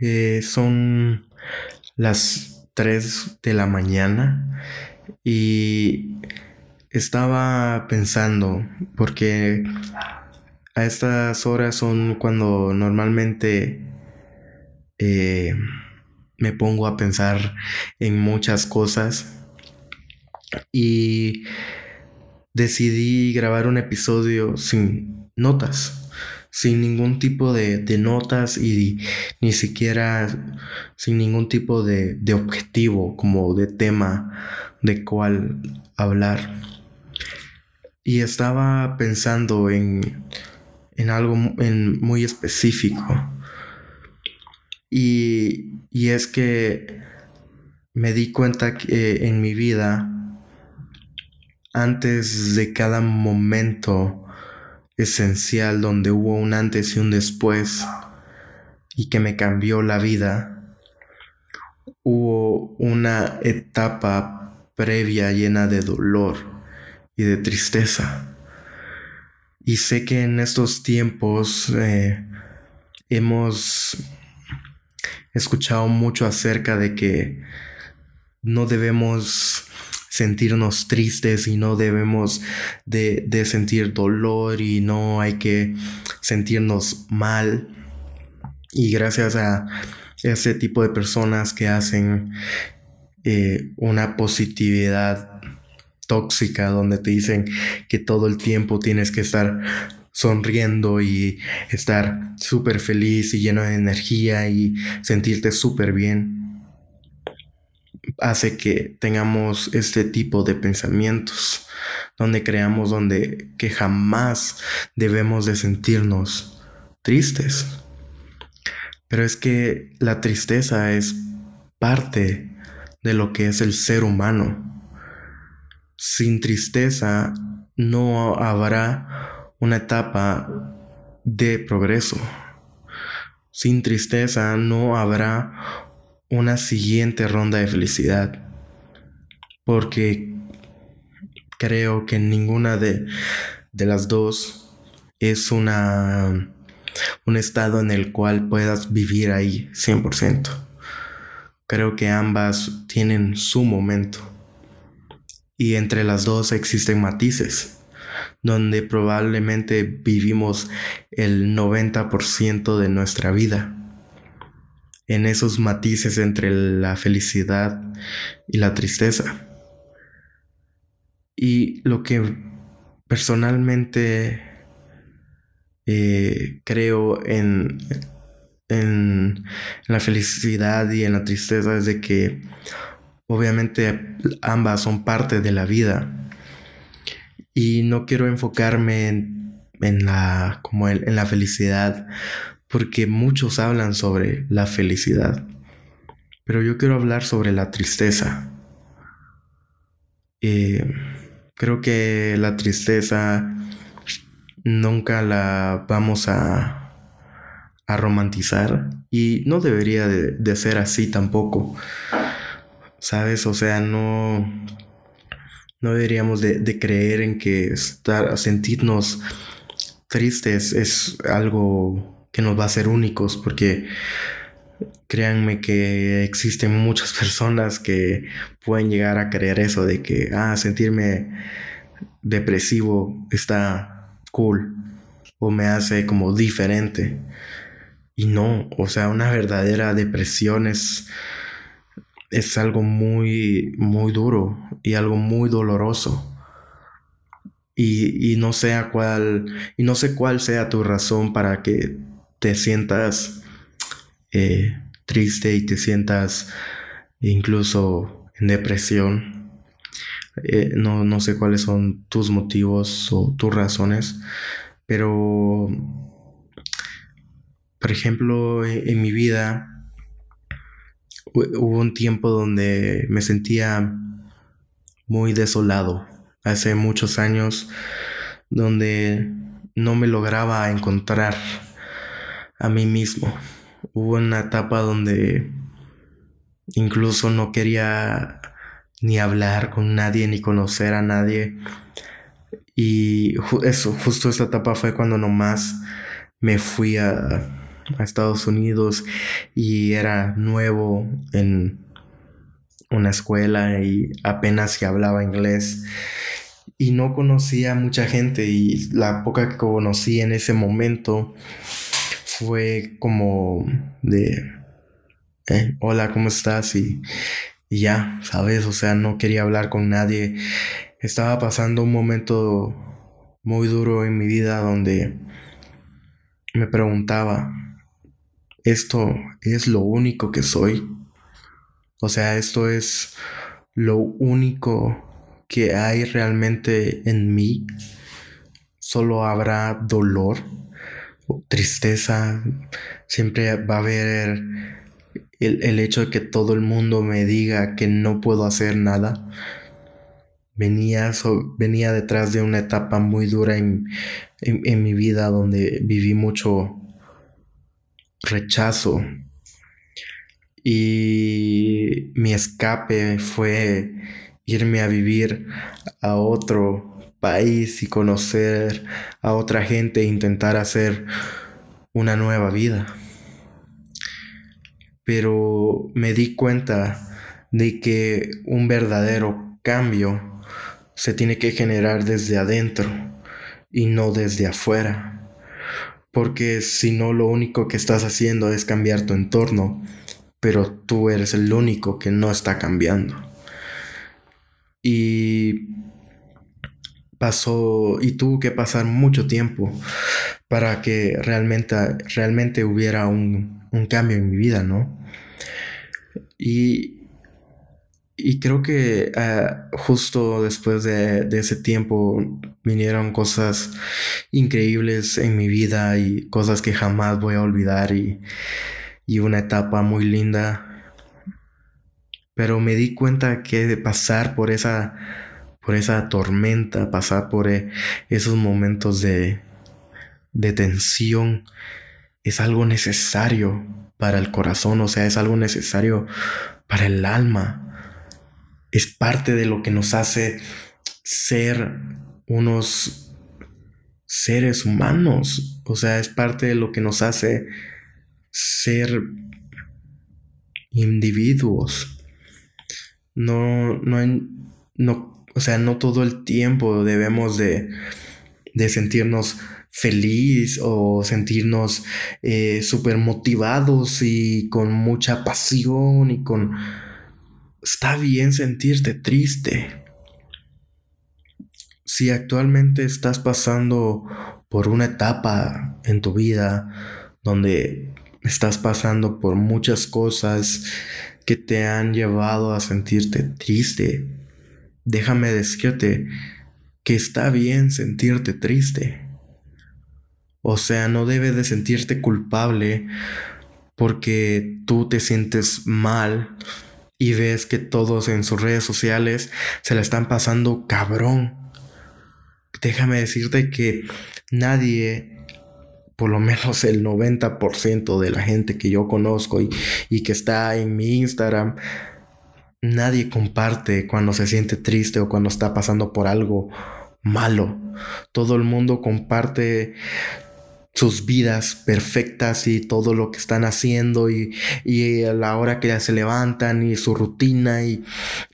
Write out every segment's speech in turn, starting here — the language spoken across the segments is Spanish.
Eh, son las 3 de la mañana y estaba pensando porque a estas horas son cuando normalmente eh, me pongo a pensar en muchas cosas. Y decidí grabar un episodio sin notas, sin ningún tipo de, notas y ni siquiera sin ningún tipo de, de objetivo como de tema de cuál hablar. Y estaba pensando en, en algo en muy específico. Y, y es que me di cuenta que en mi vida antes de cada momento esencial donde hubo un antes y un después y que me cambió la vida, hubo una etapa previa llena de dolor y de tristeza. Y sé que en estos tiempos eh, hemos escuchado mucho acerca de que no debemos sentirnos tristes y no debemos de, sentir dolor y no hay que sentirnos mal. Y gracias a ese tipo de personas que hacen eh, una positividad tóxica donde te dicen que todo el tiempo tienes que estar sonriendo y estar súper feliz y lleno de energía y sentirte súper bien hace que tengamos este tipo de pensamientos, donde creamos donde que jamás debemos de sentirnos tristes. Pero es que la tristeza es parte de lo que es el ser humano. Sin tristeza no habrá una etapa de progreso. Sin tristeza no habrá una siguiente ronda de felicidad. Porque creo que ninguna de, de las dos es una un estado en el cual puedas vivir ahí 100%. Creo que ambas tienen su momento. Y entre las dos existen matices, donde probablemente vivimos el 90% de nuestra vida en esos matices entre la felicidad y la tristeza. Y lo que personalmente eh, creo en, en la felicidad y en la tristeza es de que obviamente ambas son parte de la vida. Y no quiero enfocarme en, la, como en la felicidad porque muchos hablan sobre la felicidad, pero yo quiero hablar sobre la tristeza. Eh, creo que la tristeza nunca la vamos a, a romantizar y no debería de, ser así tampoco. ¿Sabes? O sea, no, no deberíamos de, de creer en que estar, sentirnos tristes es algo que nos va a ser únicos porque créanme que existen muchas personas que pueden llegar a creer eso de que, ah, sentirme depresivo está cool o me hace como diferente. Y no, o sea, una verdadera depresión es, es algo muy, muy duro y algo muy doloroso. Y, y no sé cuál, y no sé cuál sea tu razón para que te sientas eh, triste y te sientas incluso en depresión. Eh, no, no sé cuáles son tus motivos o tus razones, pero, por ejemplo, en, en mi vida hubo un tiempo donde me sentía muy desolado, hace muchos años, donde no me lograba encontrar a mí mismo. Hubo una etapa donde incluso no quería ni hablar con nadie ni conocer a nadie. Y eso, justo esta etapa fue cuando nomás me fui a, a Estados Unidos y era nuevo en una escuela y apenas se hablaba inglés y no conocía mucha gente y la poca que conocí en ese momento fue como de eh, hola cómo estás y, y ya sabes o sea no quería hablar con nadie. Estaba pasando un momento muy duro en mi vida donde me preguntaba esto es lo único que soy o sea esto es lo único que hay realmente en mí. Solo habrá dolor, tristeza, siempre va a haber el, hecho de que todo el mundo me diga que no puedo hacer nada. Venía, venía detrás de una etapa muy dura en, en mi vida donde viví mucho rechazo, y mi escape fue irme a vivir a otro país y conocer a otra gente e intentar hacer una nueva vida. Pero me di cuenta de que un verdadero cambio se tiene que generar desde adentro y no desde afuera. Porque si no lo único que estás haciendo es cambiar tu entorno, pero tú eres el único que no está cambiando. Y pasó y tuvo que pasar mucho tiempo para que realmente, realmente hubiera un, cambio en mi vida, ¿no? Y, y creo que ah, justo después de, ese tiempo vinieron cosas increíbles en mi vida y cosas que jamás voy a olvidar y, y una etapa muy linda pero me di cuenta que de pasar por esa, por esa tormenta, pasar por eh, esos momentos de, tensión, es algo necesario para el corazón, o sea, es algo necesario para el alma. Es parte de lo que nos hace ser unos seres humanos, o sea, es parte de lo que nos hace ser individuos no, no, no, o sea, no todo el tiempo debemos de, de sentirnos feliz o sentirnos eh, súper motivados y con mucha pasión y con... Está bien sentirte triste. Si actualmente estás pasando por una etapa en tu vida donde estás pasando por muchas cosas que te han llevado a sentirte triste. Déjame decirte que está bien sentirte triste. O sea, no debes de sentirte culpable porque tú te sientes mal y ves que todos en sus redes sociales se la están pasando cabrón. Déjame decirte que nadie por lo menos el 90% de la gente que yo conozco y, que está en mi Instagram, nadie comparte cuando se siente triste o cuando está pasando por algo malo. Todo el mundo comparte sus vidas perfectas y todo lo que están haciendo y, y, a la hora que ya se levantan y su rutina y,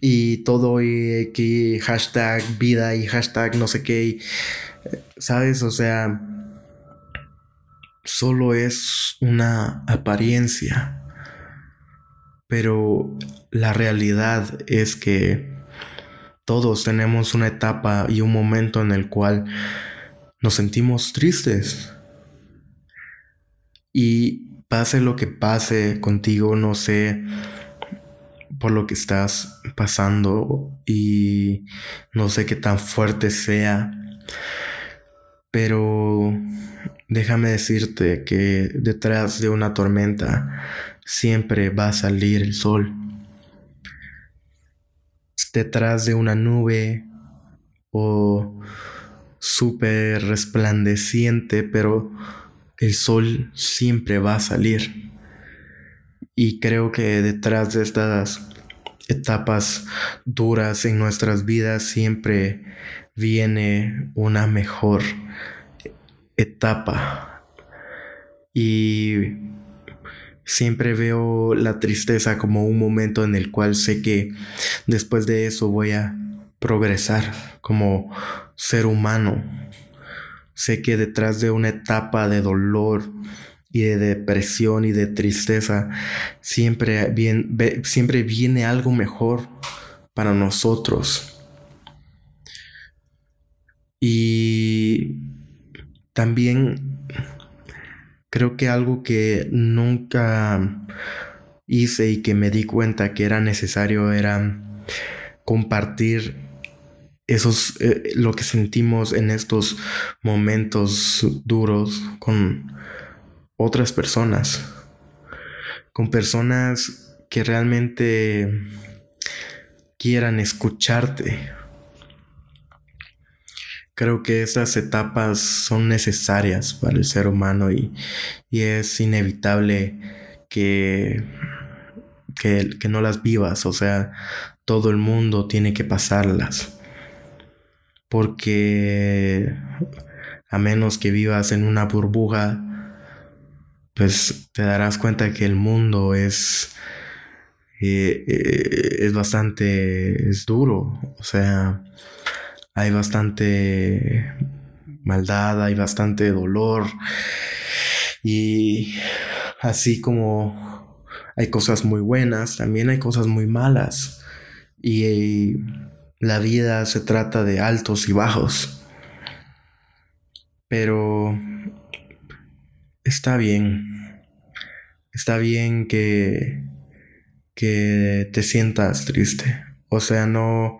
y todo y que hashtag vida y hashtag no sé qué, ¿sabes? O sea, solo es una apariencia, pero la realidad es que todos tenemos una etapa y un momento en el cual nos sentimos tristes. Y pase lo que pase contigo, no sé por lo que estás pasando y no sé qué tan fuerte sea, pero Déjame decirte que detrás de una tormenta siempre va a salir el sol. Detrás de una nube o súper resplandeciente, pero el sol siempre va a salir. Y creo que detrás de estas etapas duras en nuestras vidas siempre viene una mejor etapa. Y siempre veo la tristeza como un momento en el cual sé que después de eso voy a progresar como ser humano. Sé que detrás de una etapa de dolor y de depresión y de tristeza siempre, siempre viene algo mejor para nosotros. Y también creo que algo que nunca hice y que me di cuenta que era necesario era compartir esos eh, lo que sentimos en estos momentos duros con otras personas con personas que realmente quieran escucharte creo que esas etapas son necesarias para el ser humano y, es inevitable que, que, que no las vivas, o sea, todo el mundo tiene que pasarlas. Porque a menos que vivas en una burbuja, pues te darás cuenta que el mundo es, eh, eh, es bastante, es duro, o sea, hay bastante maldad, hay bastante dolor y así como hay cosas muy buenas, también hay cosas muy malas y la vida se trata de altos y bajos. Pero está bien. Está bien que que te sientas triste. O sea, no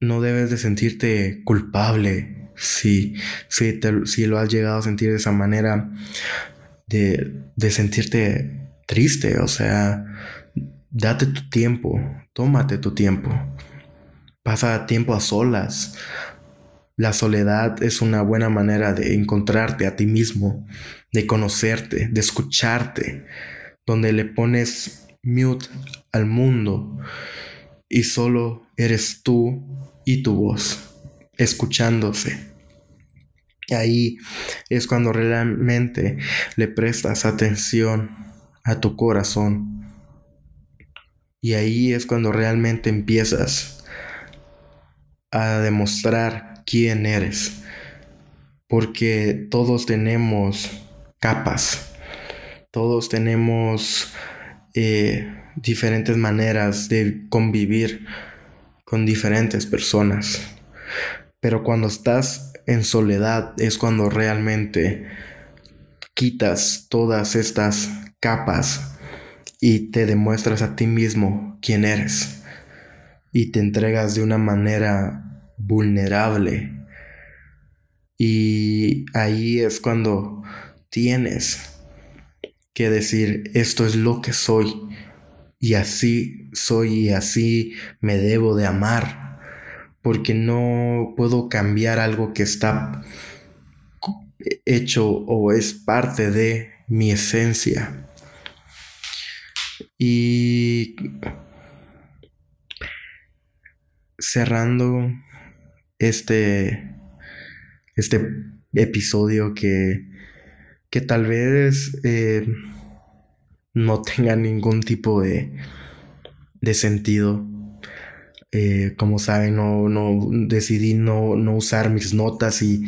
no debes de sentirte culpable si, si, si lo has llegado a sentir de esa manera, de, de sentirte triste, o sea, date tu tiempo, tómate tu tiempo, pasa tiempo a solas. La soledad es una buena manera de encontrarte a ti mismo, de conocerte, de escucharte, donde le pones mute al mundo y solo eres tú y tu voz, escuchándose. Ahí es cuando realmente le prestas atención a tu corazón. Y ahí es cuando realmente empiezas a demostrar quién eres. Porque todos tenemos capas. Todos tenemos eh, diferentes maneras de convivir con diferentes personas. Pero cuando estás en soledad es cuando realmente quitas todas estas capas y te demuestras a ti mismo quién eres y te entregas de una manera vulnerable. Y ahí es cuando tienes que decir, esto es lo que soy y así soy así me debo de amar, porque no puedo cambiar algo que está hecho o es parte de mi esencia. Y cerrando este, este episodio que, que tal vez eh, no tenga ningún tipo de, de sentido. Eh, como saben, no, no decidí no, no, usar mis notas y,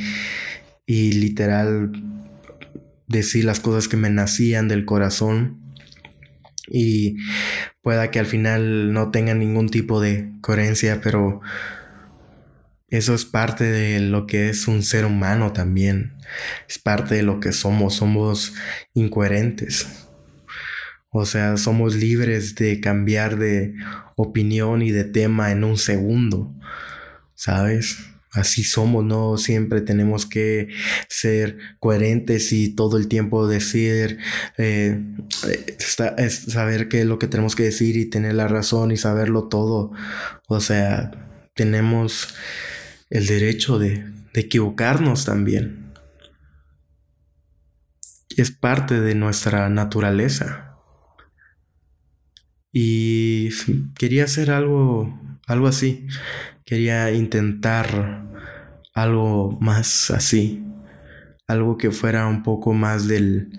y literal decir las cosas que me nacían del corazón y pueda que al final no tenga ningún tipo de coherencia, pero eso es parte de lo que es un ser humano también. Es parte de lo que somos. Somos incoherentes. O sea, somos libres de cambiar de opinión y de tema en un segundo, ¿sabes? Así somos, no siempre tenemos que ser coherentes y todo el tiempo decir, eh, saber qué es lo que tenemos que decir y tener la razón y saberlo todo. O sea, tenemos el derecho de, de equivocarnos también. Es parte de nuestra naturaleza. Y quería hacer algo, algo así. Quería intentar algo más así. algo que fuera un poco más del,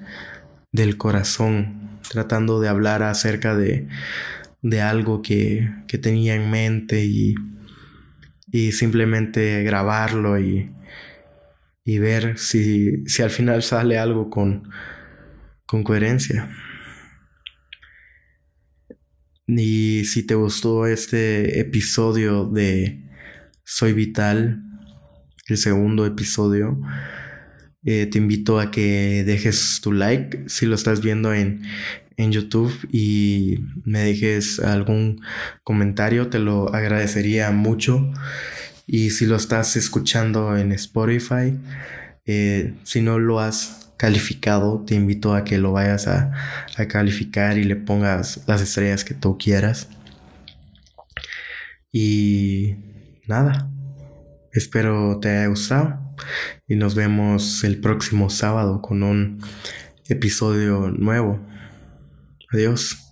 del corazón, tratando de hablar acerca de, de algo que, que, tenía en mente y, y simplemente grabarlo y, y ver si, si, al final sale algo con, con coherencia. Y si te gustó este episodio de Soy Vital, el segundo episodio, eh, te invito a que dejes tu like si lo estás viendo en, en YouTube y me dejes algún comentario, te lo agradecería mucho. Y si lo estás escuchando en Spotify, eh, si no lo has calificado, te invito a que lo vayas a, a calificar y le pongas las estrellas que tú quieras. Y nada, espero te haya gustado y nos vemos el próximo sábado con un episodio nuevo. Adiós.